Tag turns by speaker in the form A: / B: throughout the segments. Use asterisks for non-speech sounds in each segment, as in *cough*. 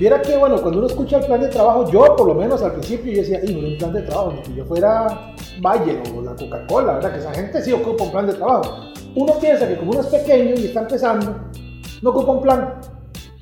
A: Viera que, bueno, cuando uno escucha el plan de trabajo, yo por lo menos al principio yo decía, no un plan de trabajo, ni que yo fuera Bayer o la Coca-Cola, ¿verdad? Que esa gente sí ocupa un plan de trabajo. Uno piensa que como uno es pequeño y está empezando, no ocupa un plan,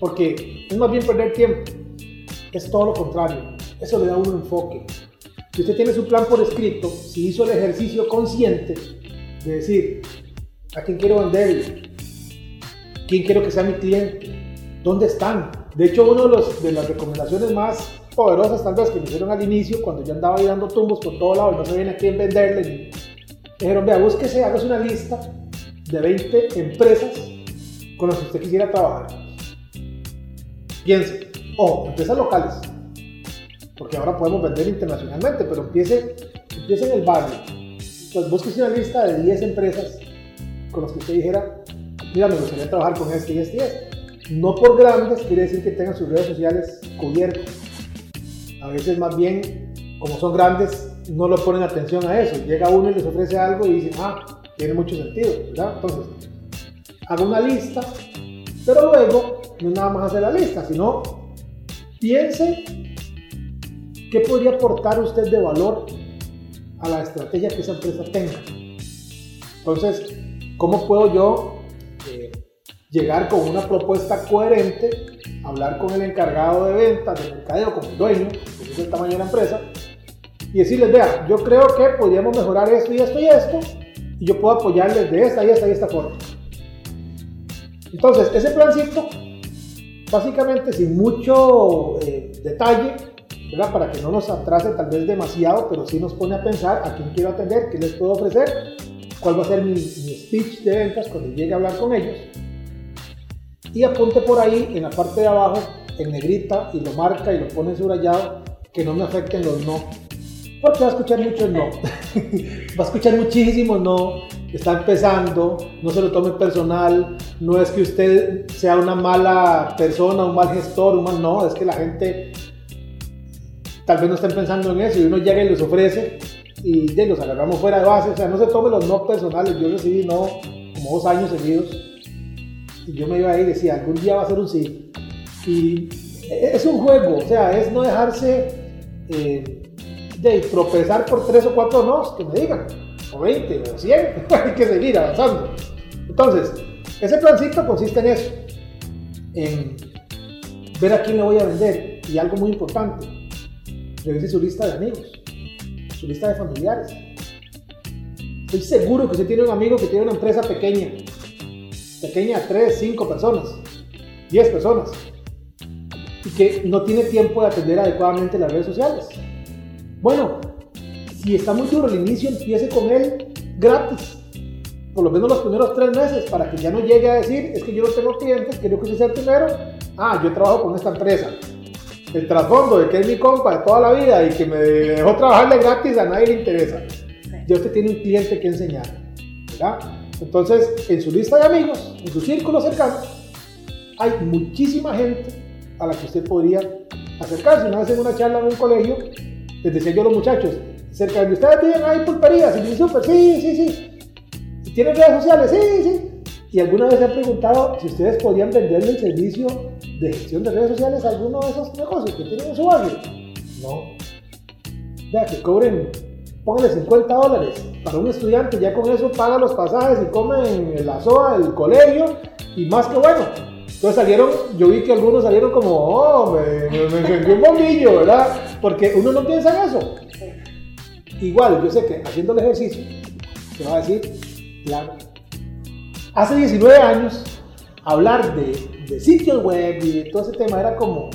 A: porque es más bien perder tiempo. Es todo lo contrario, eso le da a uno enfoque. Si usted tiene su plan por escrito, si hizo el ejercicio consciente de decir, ¿a quién quiero venderle? ¿Quién quiero que sea mi cliente? ¿Dónde están? De hecho, una de, de las recomendaciones más poderosas tal vez que me hicieron al inicio, cuando yo andaba ahí dando tumbos por todo lado y no sabía a quién venderle, dijeron, vea, búsquese, hágase una lista de 20 empresas con las que usted quisiera trabajar. Piense, o empresas locales, porque ahora podemos vender internacionalmente, pero empiece, empiece en el barrio. Entonces, búsquese una lista de 10 empresas con las que usted dijera, mira, me gustaría trabajar con este y este y este no por grandes quiere decir que tengan sus redes sociales cubiertas. A veces más bien, como son grandes, no le ponen atención a eso. Llega uno y les ofrece algo y dicen, ah, tiene mucho sentido, ¿verdad? Entonces, haga una lista, pero luego no nada más hacer la lista, sino piense qué podría aportar usted de valor a la estrategia que esa empresa tenga. Entonces, ¿cómo puedo yo llegar con una propuesta coherente, hablar con el encargado de ventas, de mercadeo, con el dueño, que es el tamaño de la empresa, y decirles, vea, yo creo que podríamos mejorar esto y esto y esto, y yo puedo apoyarles de esta y esta y esta forma. Entonces, ese plancito, básicamente sin mucho eh, detalle, para que no nos atrase tal vez demasiado, pero sí nos pone a pensar a quién quiero atender, qué les puedo ofrecer, cuál va a ser mi speech de ventas cuando llegue a hablar con ellos y apunte por ahí en la parte de abajo en negrita y lo marca y lo pone subrayado que no me afecten los no. Porque va a escuchar mucho el no. *laughs* Va a escuchar muchísimo no está empezando no se lo tome personal no es que usted sea una mala persona un mal gestor un mal no es que la gente tal vez no estén pensando en eso y uno llega y les ofrece y ya los agarramos fuera de base. O sea no se tome los no personales. Yo recibí no como dos años seguidos yo me iba ahí y decía, algún día va a ser un sí. Y es un juego, o sea, es no dejarse eh, de tropezar por tres o cuatro no, que me digan, o 20 o 100, *laughs* hay que seguir avanzando. Entonces, ese plancito consiste en eso, en ver a quién le voy a vender y algo muy importante, revise su lista de amigos, su lista de familiares. Estoy seguro que usted tiene un amigo que tiene una empresa pequeña pequeña, 3, 5 personas, 10 personas, y que no tiene tiempo de atender adecuadamente las redes sociales. Bueno, si está muy duro el inicio, empiece con él gratis, por lo menos los primeros tres meses, para que ya no llegue a decir, es que yo no tengo clientes, quiero que usted sea el primero, ah, yo trabajo con esta empresa. El trasfondo de que es mi compa de toda la vida y que me dejó trabajarle gratis a nadie le interesa. Ya usted tiene un cliente que enseñar, ¿verdad? Entonces, en su lista de amigos, en su círculo cercano, hay muchísima gente a la que usted podría acercarse. Una vez en una charla en un colegio, les decía yo a los muchachos, cerca de ustedes tienen ahí pulperías y súper, sí, sí, sí. ¿Tienen redes sociales? Sí, sí. Y alguna vez se han preguntado si ustedes podían venderle el servicio de gestión de redes sociales a alguno de esos negocios que tienen en su barrio. No. Vea, que cobren póngale 50 dólares para un estudiante, ya con eso paga los pasajes y come en la SOA del colegio y más que bueno. Entonces salieron, yo vi que algunos salieron como, oh, me, me, un bombillo, ¿verdad? Porque uno no piensa en eso. Igual, yo sé que haciendo el ejercicio, se va a decir, claro. Hace 19 años, hablar de, de sitios web y de todo ese tema era como,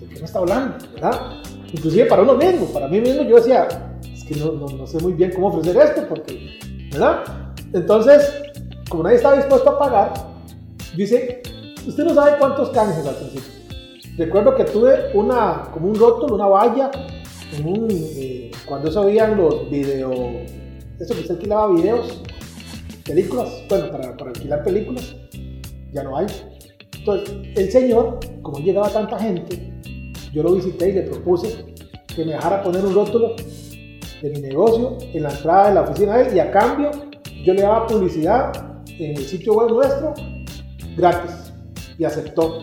A: ¿de qué me está hablando? ¿Verdad? Inclusive para uno mismo, para mí mismo yo decía, que no, no, sé muy bien cómo ofrecer esto, porque, ¿verdad? Entonces, como nadie estaba dispuesto a pagar, Dice, usted no sabe cuántos canjes al principio. Recuerdo que tuve una, como un rótulo, una valla, un, eh, cuando eso habían los video, eso que usted alquilaba videos, películas, bueno, para, para alquilar películas, ya no hay. Entonces, el señor, como llegaba tanta gente, yo lo visité y le propuse que me dejara poner un rótulo de mi negocio en la entrada de la oficina de él y a cambio yo le daba publicidad en el sitio web nuestro gratis y aceptó.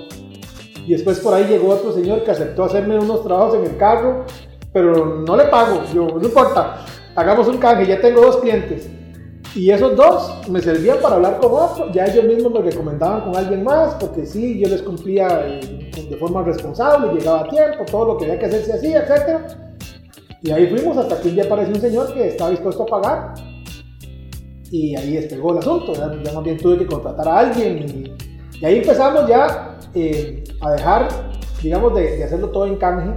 A: Y después por ahí llegó otro señor que aceptó hacerme unos trabajos en el carro, pero no le pago, yo, no importa, hagamos un canje, ya tengo dos clientes. Y esos dos me servían para hablar con otro, ya ellos mismos me recomendaban con alguien más, porque sí, yo les cumplía eh, de forma responsable, llegaba a tiempo, todo lo que había que hacer se hacía, etc. Y ahí fuimos hasta que un día apareció un señor que estaba dispuesto a pagar y ahí despegó el asunto, ya, ya más bien tuve que contratar a alguien y, ahí empezamos ya eh, a dejar, digamos, de, de hacerlo todo en canje.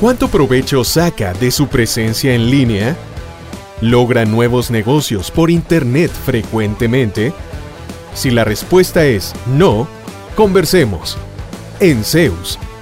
B: ¿Cuánto provecho saca de su presencia en línea? ¿Logra nuevos negocios por Internet frecuentemente? Si la respuesta es no, conversemos. En Zeus